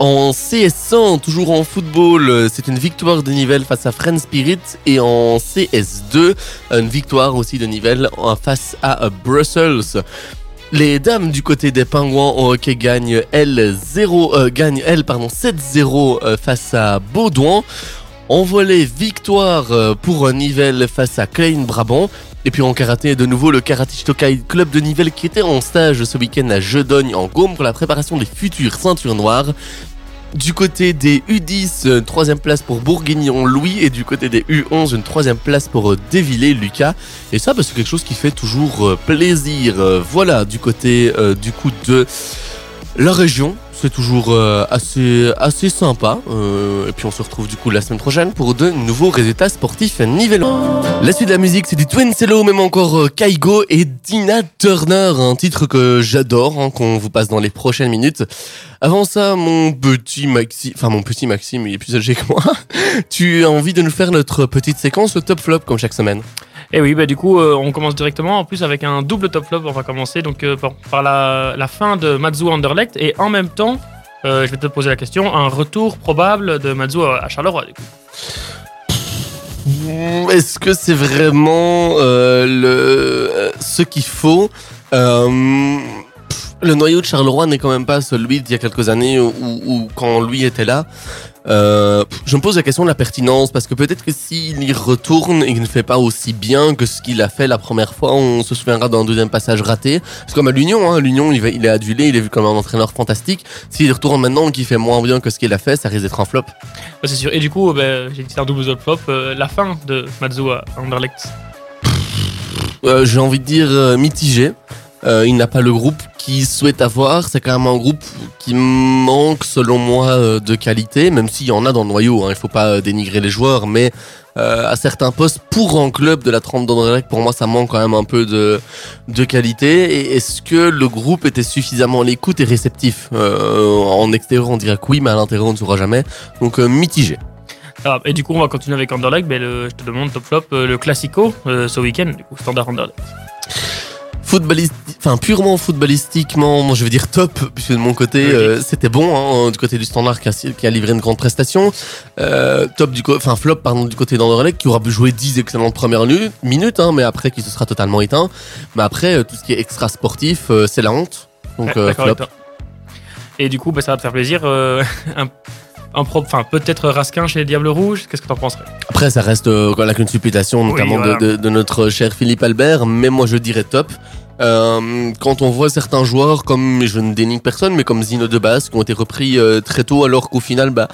En CS1, toujours en football, euh, c'est une victoire de Nivelles face à Friend Spirit. Et en CS2, une victoire aussi de Nivelles euh, face à euh, Brussels. Les dames du côté des pingouins en hockey gagnent 0 euh, gagnent L pardon 7-0 euh, face à Baudouin. En volet victoire euh, pour Nivelles face à Klein Brabant. Et puis en karaté, de nouveau le Karate Tokai Club de Nivelles qui était en stage ce week-end à Jedogne en Gaume pour la préparation des futures ceintures noires. Du côté des U10, une troisième place pour Bourguignon Louis et du côté des U11, une troisième place pour euh, Dévillé Lucas. Et ça, bah, c'est quelque chose qui fait toujours euh, plaisir. Euh, voilà, du côté euh, du coup de la région, c'est toujours euh, assez, assez sympa. Euh, et puis on se retrouve du coup la semaine prochaine pour de nouveaux résultats sportifs nivellants. La suite de la musique, c'est du Twin Cello, même encore euh, Kaigo et Dina Turner, un titre que j'adore, hein, qu'on vous passe dans les prochaines minutes. Avant ça, mon petit Maxime, enfin mon petit Maxime, il est plus âgé que moi. (laughs) tu as envie de nous faire notre petite séquence le top flop comme chaque semaine? Et oui, bah du coup, euh, on commence directement. En plus, avec un double top flop, on va commencer donc euh, par, la, fin de Matsu Anderlecht et en même temps, euh, je vais te poser la question, un retour probable de Matsu à, Charleroi. Est-ce que c'est vraiment ce qu'il faut Le noyau de Charleroi n'est quand même pas celui d'il y a quelques années où quand lui était là. Euh, je me pose la question de la pertinence parce que peut-être que s'il y retourne et qu'il ne fait pas aussi bien que ce qu'il a fait la première fois, on se souviendra d'un deuxième passage raté. C'est comme à l'Union, hein. l'Union il, est adulé, il est vu comme un entraîneur fantastique. S'il retourne maintenant et qu'il fait moins bien que ce qu'il a fait, ça risque d'être un flop. Ouais, c'est sûr. Et du coup, bah, j'ai dit un double flop. euh, la fin de Matsu à Anderlecht. Euh, j'ai envie de dire euh, mitigé. Euh, il n'a pas le groupe qu'il souhaite avoir. C'est quand même un groupe qui manque, selon moi, euh, de qualité, même s'il y en a dans le noyau. Hein. Il faut pas euh, dénigrer les joueurs, mais à certains postes, pour un club de la trempe d'Anderlecht, pour moi, ça manque quand même un peu de, de qualité. Et est-ce que le groupe était suffisamment à l'écoute et réceptif? En extérieur, on dirait que oui, mais à l'intérieur, on ne saura jamais. Donc, mitigé. Ah, et du coup, on va continuer avec Anderlecht. Ben, le- je te demande top flop, le Classico ce week-end, standard Anderlecht. Footballiste, enfin purement footballistiquement, je vais dire top, puisque de mon côté Oui. euh, c'était bon, hein, du côté du standard qui a, qui a livré une grande prestation. Euh, top du, enfin flop pardon du côté d'Anderlecht qui aura joué 10 excellentes premières nu- minutes, hein, mais après qui se sera totalement éteint. Mais après euh, tout ce qui est extra sportif, c'est la honte. Donc Ouais, flop. Et du coup, bah, ça va te faire plaisir. (laughs) un, enfin, peut-être Raskin chez les Diables Rouges. Qu'est-ce que t'en penserais? Après, ça reste euh, supputation, Oui, notamment voilà. de, de- de notre cher Philippe Albert, mais moi je dirais top. Euh, quand on voit certains joueurs comme, je ne dénigre personne, mais comme Zino de Bas, qui ont été repris euh, très tôt, alors qu'au final, bah,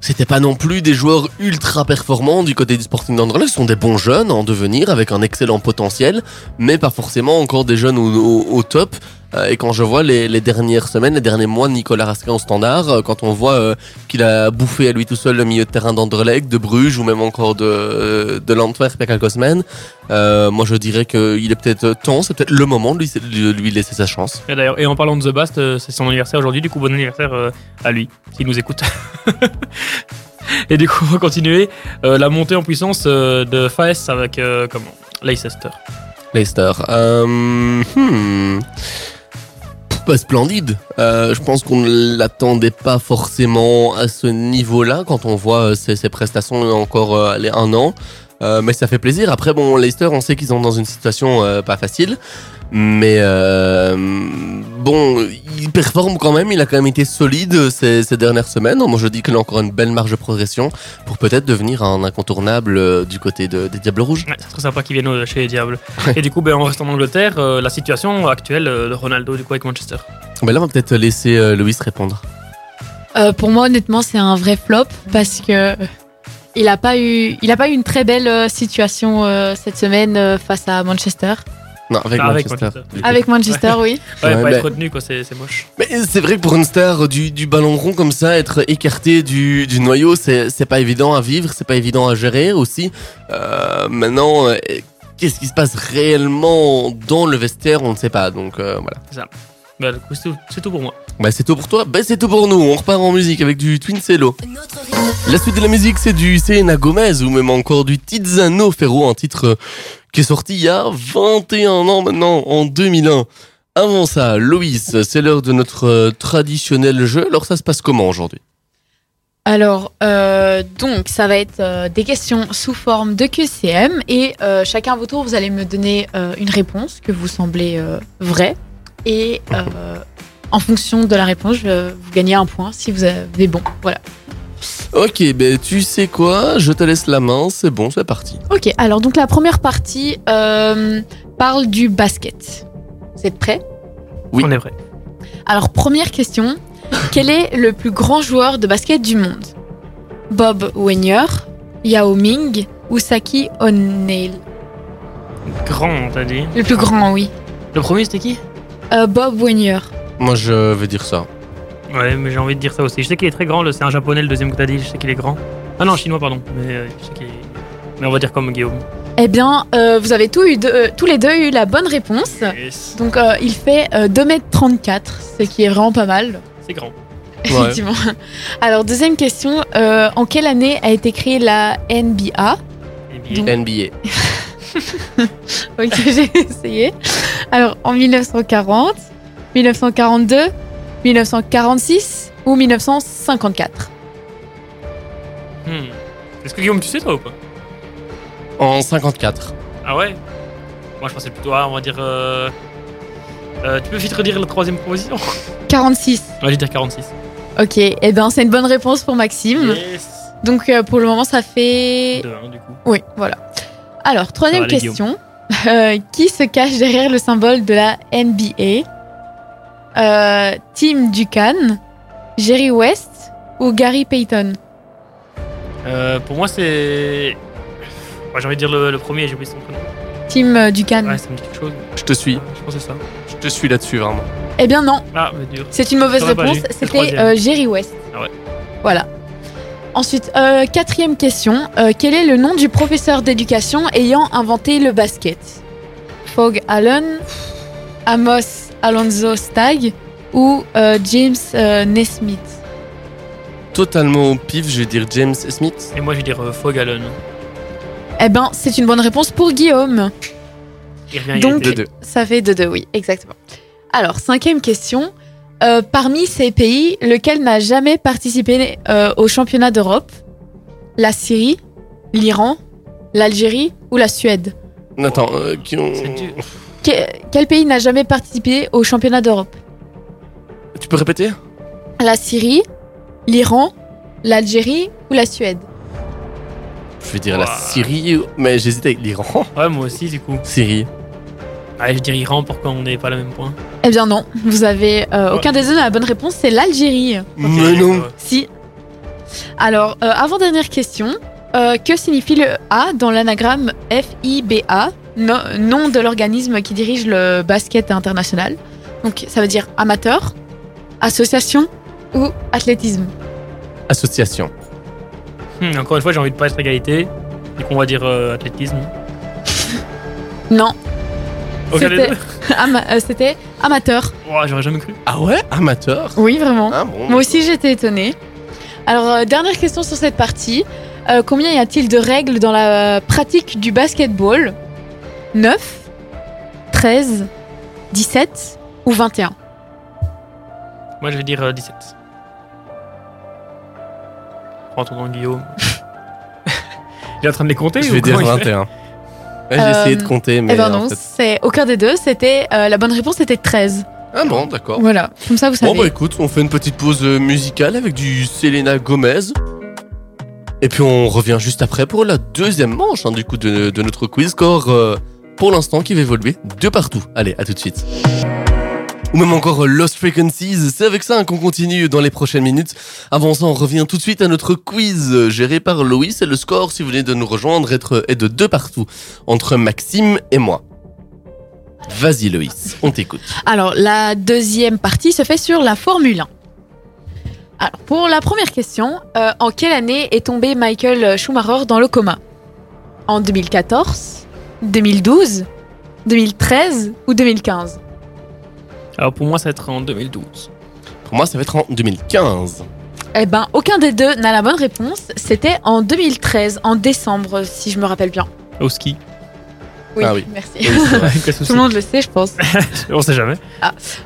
c'était pas non plus des joueurs ultra performants du côté du Sporting d'Anderlecht. Ce sont des bons jeunes en devenir, avec un excellent potentiel, mais pas forcément encore des jeunes au, au- au top. Euh, et quand je vois les, les dernières semaines, les derniers mois de Nicolas Raskin au standard, euh, quand on voit euh, qu'il a bouffé à lui tout seul le milieu de terrain d'Anderlecht, de Bruges ou même encore de, de l'Antwerp il y a quelques semaines, euh, moi je dirais qu'il est peut-être temps, c'est peut-être le moment de lui, de lui laisser sa chance. Et d'ailleurs, et en parlant de The Bast, c'est son anniversaire aujourd'hui. Du coup, bon anniversaire à lui, s'il nous écoute. (laughs) et du coup, on va continuer. Euh, la montée en puissance de Faes avec comment? Leicester. Leicester. Hmm. Pas splendide. Euh, je pense qu'on ne l'attendait pas forcément à ce niveau-là quand on voit euh, ses, prestations encore euh, allez, un an. Euh, mais ça fait plaisir. Après, bon, Leicester, on sait qu'ils sont dans une situation euh, pas facile. Mais euh, bon, il performe quand même. Il a quand même été solide ces, ces dernières semaines. Moi, je dis qu'il a encore une belle marge de progression pour peut-être devenir un incontournable du côté de- des Diables Rouges. Ouais, c'est très sympa qu'ils viennent euh, chez les Diables. Et du coup, ben, en restant en Angleterre, euh, la situation actuelle de Ronaldo du coup avec Manchester. Mais là, on va peut-être laisser euh, Loïs répondre. Euh, pour moi, honnêtement, c'est un vrai flop parce que il a pas eu, il a pas eu une très belle euh, situation euh, cette semaine euh, face à Manchester. Non, avec, Ah, avec Manchester. Manchester. du coup. Avec Manchester, oui. Ouais, Ouais, pas mais- être retenu, quoi, c'est c'est moche. Mais c'est vrai que pour une star du, du ballon rond comme ça, être écarté du, du noyau, c'est c'est pas évident à vivre, c'est pas évident à gérer aussi. Euh, maintenant, euh, qu'est-ce qui se passe réellement dans le vestiaire, on ne sait pas. Donc euh, voilà. Ben, du coup, c'est tout, pour moi. Bah, c'est tout pour toi, bah, c'est tout pour nous. On repart en musique avec du Twin Cello. La suite de la musique, c'est du Selena Gomez ou même encore du Tiziano Ferro, un titre euh, qui est sorti il y a 21 ans maintenant, en 2001. Avant ça, Loïs, c'est l'heure de notre euh, traditionnel jeu. Alors ça se passe comment aujourd'hui? Alors, euh, donc, ça va être euh, des questions sous forme de QCM et euh, chacun à votre tour, vous allez me donner euh, une réponse que vous semblez euh, vraie et euh, en fonction de la réponse, je- vous gagnez un point si vous avez bon. Voilà. Ok, ben tu sais quoi? Je te laisse la main, c'est bon, c'est parti. Ok, alors donc la première partie euh, parle du basket. Vous êtes prêts? Oui. On est vrai. Alors, première question. (laughs) Quel est le plus grand joueur de basket du monde? Bob Wenger, Yao Ming ou Saki O'Neil Grand, t'as dit. Le plus grand, oui. Le premier, c'était qui? Euh, Bob Wenger. Moi je vais dire ça. Ouais, mais j'ai envie de dire ça aussi. Je sais qu'il est très grand, le- c'est un japonais, le deuxième que t'as dit. Je sais qu'il est grand. Ah non, chinois, pardon. Mais euh, je sais qu'il est. Mais on va dire comme Guillaume. Eh bien, euh, vous avez tous, eu deux- euh, tous les deux eu la bonne réponse. Yes. Donc, euh, il fait euh, 2m34, ce qui est vraiment pas mal. C'est grand. (laughs) Effectivement. Alors, deuxième question. euh, en quelle année a été créée la NBA bien, NBA. (laughs) Ok, j'ai essayé. Alors, en 1940, 1942, 1946 ou 1954 hmm. Est-ce que Guillaume, tu sais toi ou pas? En 54. Ah ouais? Moi, je pensais plutôt à, on va dire. euh, euh, tu peux vite redire la troisième proposition? (laughs) 46. Ouais, je vais dire 46. Ok, eh bien, c'est une bonne réponse pour Maxime. Yes Donc, euh, pour le moment, ça fait. 2-1 du coup. Oui, voilà. Alors, troisième va question. Euh, qui se cache derrière le symbole de la NBA euh, Tim Duncan, Jerry West ou Gary Payton? Euh, pour moi, c'est. Ouais, j'ai envie de dire le, le premier, j'ai oublié son prénom. Tim Duncan. Ouais, ça me dit quelque chose. Je te suis. Ouais, je pensais ça. Je te suis là-dessus vraiment. Eh bien, non, Ah, mais dur. c'est une mauvaise réponse. C'était euh, Jerry West. Ah ouais. Voilà. Ensuite, euh, quatrième question. Euh, quel est le nom du professeur d'éducation ayant inventé le basket? Fogg Allen, Amos Alonso Stagg ou euh, James euh, Nesmith? Totalement au pif, je vais dire James Smith. Et moi, je vais dire euh, Fogg Allen. Eh ben, c'est une bonne réponse pour Guillaume. Il revient Donc- De deux. Ça fait 2-2, oui, exactement. Alors, cinquième question. Euh, parmi ces pays, lequel n'a jamais participé euh, au championnat d'Europe? La Syrie, l'Iran, l'Algérie ou la Suède? Attends, euh, qui ont... Que- Quel pays n'a jamais participé au championnat d'Europe? Tu peux répéter? La Syrie, l'Iran, l'Algérie ou la Suède? Je vais dire la. Syrie, mais j'hésite avec l'Iran. Ouais, moi aussi, du coup. Syrie. Allez, je dirais Iran pour qu'on n'ait pas le même point? Eh bien non, vous avez euh, aucun des deux la bonne réponse, c'est l'Algérie. Mais non. Si. Alors, euh, avant-dernière question. Euh, que signifie le A dans l'anagramme FIBA, no- nom de l'organisme qui dirige le basket international? Donc, ça veut dire amateur, association ou athlétisme? Association. Hmm, encore une fois, j'ai envie de pas être égalité. Coup, on va dire euh, athlétisme. Non, C'était- deux (laughs) ama- euh, c'était amateur. J'aurais jamais cru. Ah ouais? Amateur? Oui, vraiment. Ah bon Moi aussi, j'étais étonnée. Alors, euh, dernière question sur cette partie. Euh, combien y a-t-il de règles dans la pratique du basketball? 9, 13, 17 ou 21 Moi, je vais dire euh, 17. Prends ton nom, Guillaume. (laughs) Il est en train de les compter Je ou vais dire comment il fait 21. Ouais, j'ai essayé de Euh, compter, mais Eh ben en non, fait- c'est aucun des deux. C'était euh, la bonne réponse était 13. Ah bon, d'accord. Voilà, comme ça vous savez. Bon bah écoute, on fait une petite pause euh, musicale avec du Selena Gomez. Et puis on revient juste après pour la deuxième manche hein, du coup de, de notre quiz score euh, pour l'instant qui va évoluer de partout. Allez, à tout de suite. Ou même encore Lost Frequencies, c'est avec ça qu'on continue dans les prochaines minutes. Avant ça, on revient tout de suite à notre quiz géré par Loïs et le score, si vous venez de nous rejoindre, est de deux partout entre Maxime et moi. Vas-y Loïs, on t'écoute. Alors, la deuxième partie se fait sur la Formule 1. Alors, pour la première question, euh, en quelle année est tombé Michael Schumacher dans le coma? En 2014, 2012, 2013 ou 2015 Alors pour moi, ça va être en 2012. Pour moi, ça va être en 2015. Eh ben, aucun des deux n'a la bonne réponse. C'était en 2013, en décembre, si je me rappelle bien. Au ski. Oui, Ah oui. merci. Oui, vrai. (laughs) Tout le monde le sait, je pense. (laughs) On sait jamais.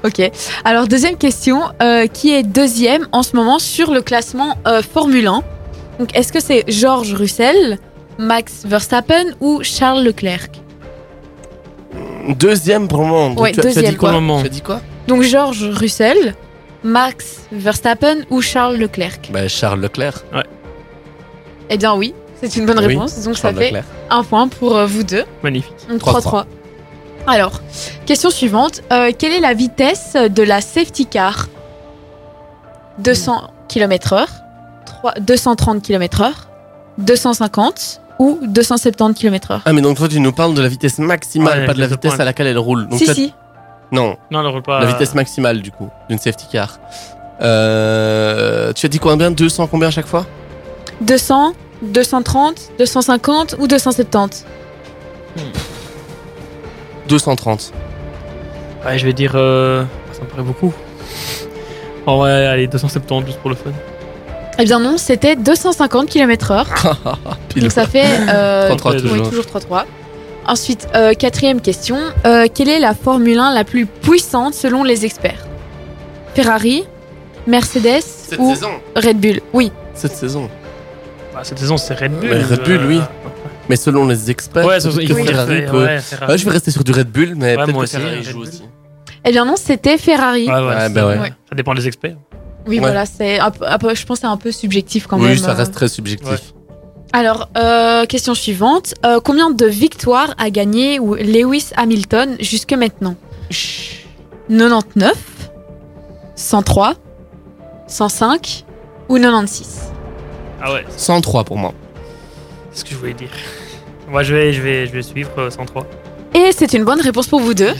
Ok. Alors, deuxième question. euh, qui est deuxième en ce moment sur le classement euh, Formule 1 Donc, est-ce que c'est George Russell, Max Verstappen ou Charles Leclerc? Deuxième pour le moment. Donc, Ouais, tu, as- tu as deuxième dit quoi moment. Tu as dit quoi? Donc, George Russell, Max Verstappen ou Charles Leclerc? Bah, Charles Leclerc. Eh bien, oui. C'est une bonne Oui, réponse. Donc, Charles ça fait Leclerc. un point pour euh, vous deux. Magnifique. Donc 3-3. 3-3. Alors, question suivante. Euh, quelle est la vitesse de la safety car? 200 km/h, 230 km/h, 250 ou 270 km/h Ah, mais donc toi, tu nous parles de la vitesse maximale, Ouais, pas de la vitesse point. à laquelle elle roule. Donc, Si, toi- si. Non, Non, elle roule pas. la vitesse maximale, du coup, d'une safety car. Euh, tu as dit combien? 200 combien à chaque fois? 200, 230, 250 ou 270 230. Ouais, je vais dire. euh, Ça me paraît beaucoup. En vrai, allez, 270 juste pour le fun. Eh bien non, c'était 250 km/h. (laughs) Pile. Donc ça fait euh, (laughs) 3-3 oui, toujours. toujours 3-3. Ensuite, euh, quatrième question. Euh, quelle est la Formule 1 la plus puissante selon les experts? Ferrari, Mercedes Cette ou saison. Red Bull? Oui. Cette saison. Bah, cette saison, c'est Red Bull. Mais Red Bull, euh, oui. Mais selon les experts, Ouais, peut-être que Ferrari Fer- peut- ouais, Ferrari. Ouais, je vais rester sur du Red Bull, mais Ouais, peut-être moi que aussi, Ferrari Red joue Bull. aussi. Eh bien non, c'était Ferrari. Ouais, ouais, Ouais, c'est- bah ouais. Ouais. Ça dépend des experts. Oui, Ouais. voilà, c'est je pense que c'est un peu subjectif quand oui, même. ça euh. reste très subjectif. Ouais. Alors, euh, question suivante. Euh, combien de victoires a gagné Lewis Hamilton jusque maintenant? 99, 103, 105 ou 96 Ah ouais, 103 pour moi. c'est ce que je voulais dire. (laughs) Moi, je vais, je vais, je vais suivre euh, 103. Et c'est une bonne réponse pour vous deux.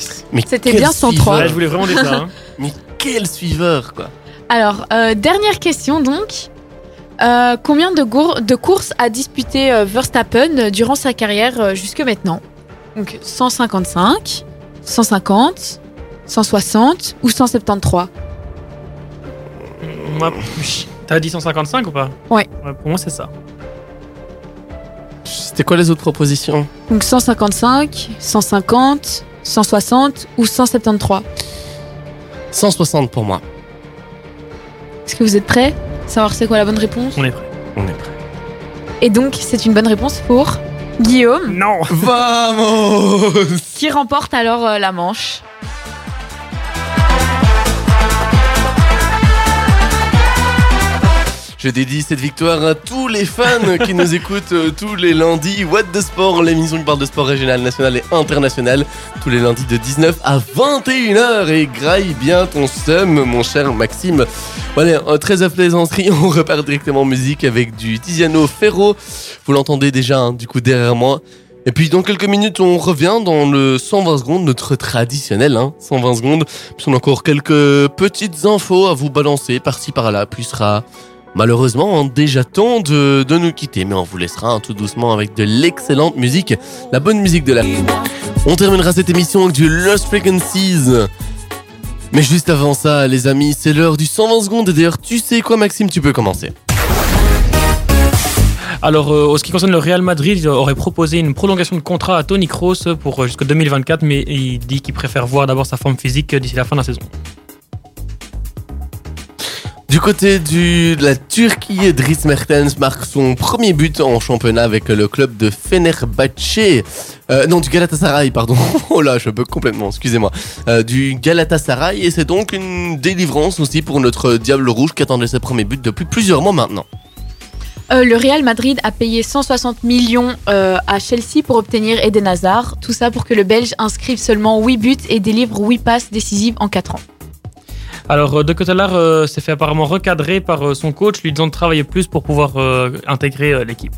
C'était bien 103. suiveur. Ouais, je voulais vraiment dire ça. hein. (laughs) Mais quel suiveur, quoi. Alors, euh, dernière question donc. Euh, combien de, gour- de courses a disputé euh, Verstappen durant sa carrière euh, jusque maintenant? Donc 155, 150, 160 ou 173 Moi, t'as dit 155 ou pas? Ouais. Pour moi, c'est ça. C'était quoi les autres propositions? Donc 155, 150, 160 ou 173 160 pour moi. Est-ce que vous êtes prêts Savoir c'est quoi la bonne réponse On est prêt. On est prêt. Et donc c'est une bonne réponse pour Guillaume Non Vamos qui remporte alors euh, la manche? Je dédie cette victoire à tous les fans qui nous (laughs) écoutent euh, tous les lundis. What the Sport, l'émission qui parle de sport régional, national et international. Tous les lundis de 19 à 21h. Et graille bien ton seum, mon cher Maxime. Voilà, euh, très à plaisanterie, (laughs) on repart directement en musique avec du Tiziano Ferro. Vous l'entendez déjà, hein, du coup, derrière moi. Et puis dans quelques minutes, on revient dans le 120 secondes, notre traditionnel hein, 120 secondes. Puis on a encore quelques petites infos à vous balancer par-ci par-là. Puis sera malheureusement hein, déjà temps de, nous quitter. Mais on vous laissera tout doucement avec de l'excellente musique, la bonne musique de la On terminera cette émission avec du Lost Frequencies. Mais juste avant ça, les amis, c'est l'heure du 120 secondes. Et d'ailleurs, tu sais quoi, Maxime, tu peux commencer. Alors, euh, en ce qui concerne le Real Madrid, il aurait proposé une prolongation de contrat à Tony Kroos pour euh, jusqu'en 2024, mais il dit qu'il préfère voir d'abord sa forme physique d'ici la fin de la saison. Du côté de la Turquie, Dries Mertens marque son premier but en championnat avec le club de Fenerbahçe. Euh, non, du Galatasaray, pardon. (laughs) Oh là, je peux complètement, excusez-moi. Euh, du Galatasaray, et c'est donc une délivrance aussi pour notre Diable Rouge qui attendait ses premiers buts depuis plusieurs mois maintenant. Euh, le Real Madrid a payé 160 millions à Chelsea pour obtenir Eden Hazard. Tout ça pour que le Belge inscrive seulement 8 buts et délivre 8 passes décisives en 4 ans. Alors, euh, De Cotelar euh, s'est fait apparemment recadrer par euh, son coach, lui disant de travailler plus pour pouvoir euh, intégrer euh, l'équipe.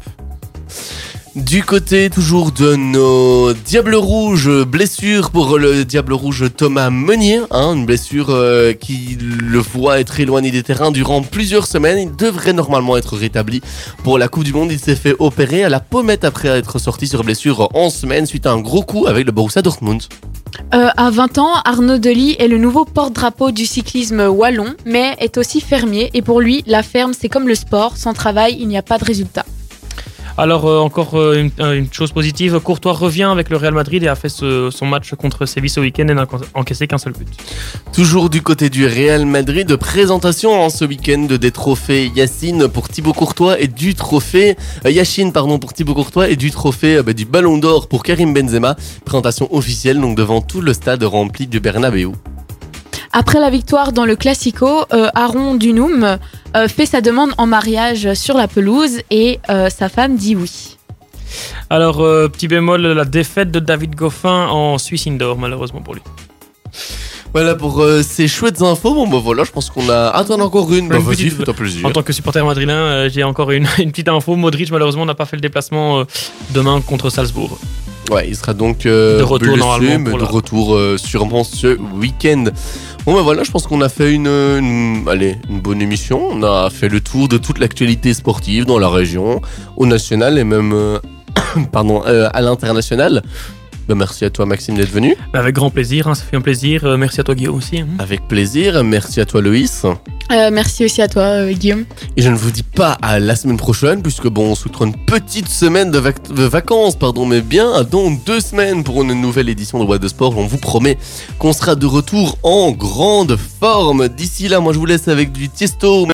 Du côté toujours de nos Diables Rouges, blessure pour le Diable Rouge Thomas Meunier, hein, une blessure euh, qui le voit être éloigné des terrains durant plusieurs semaines. Il devrait normalement être rétabli pour la Coupe du Monde. Il s'est fait opérer à la pommette après être sorti sur blessure en semaine suite à un gros coup avec le Borussia Dortmund. Euh, à 20 ans, Arnaud Delis est le nouveau porte-drapeau du cyclisme wallon, mais est aussi fermier. Et pour lui, la ferme, c'est comme le sport. Sans travail, il n'y a pas de résultat. Alors, euh, encore euh, une, euh, une chose positive, Courtois revient avec le Real Madrid et a fait ce- son match contre Séville ce week-end et n'a encaissé qu'un seul but. Toujours du côté du Real Madrid, présentation en ce week-end des trophées Yacine pour Thibaut Courtois et du trophée euh, Yachine pardon pour Thibaut Courtois et du trophée euh, bah, du Ballon d'Or pour Karim Benzema. Présentation officielle donc devant tout le stade rempli du Bernabeu. Après la victoire dans le Classico, euh, Aaron Dunum euh, fait sa demande en mariage sur la pelouse et euh, sa femme dit oui. Alors, euh, petit bémol, la défaite de David Goffin en Suisse Indoor, malheureusement pour lui. Voilà pour euh, ces chouettes infos. Bon bah voilà, je pense qu'on a. Attends encore une. Bah vas-y, fais-toi plaisir. En tant que supporter madrilène, euh, j'ai encore une, (laughs) une petite info. Modric, malheureusement, n'a pas fait le déplacement euh, demain contre Salzbourg. Ouais, il sera donc euh, De retour, blessé, normalement, mais de la- retour euh, sûrement ce week-end. Bon bah voilà, je pense qu'on a fait une, une- bonne émission. On a fait le tour de toute l'actualité sportive dans la région, au national et même euh, (coughs) euh, à l'international. Bah, merci à toi Maxime d'être venu. Bah, avec grand plaisir, hein, ça fait un plaisir. Euh, merci à toi Guillaume aussi. hein. Avec plaisir. Merci à toi Loïs. Euh, merci aussi à toi, euh, Guillaume. Et je ne vous dis pas à la semaine prochaine, puisque bon, on souhaitera une petite semaine de, vac- de vacances, pardon, mais bien dans deux semaines pour une nouvelle édition de Boîte de Sport. On vous promet qu'on sera de retour en grande forme. D'ici là, moi je vous laisse avec du Tiesto.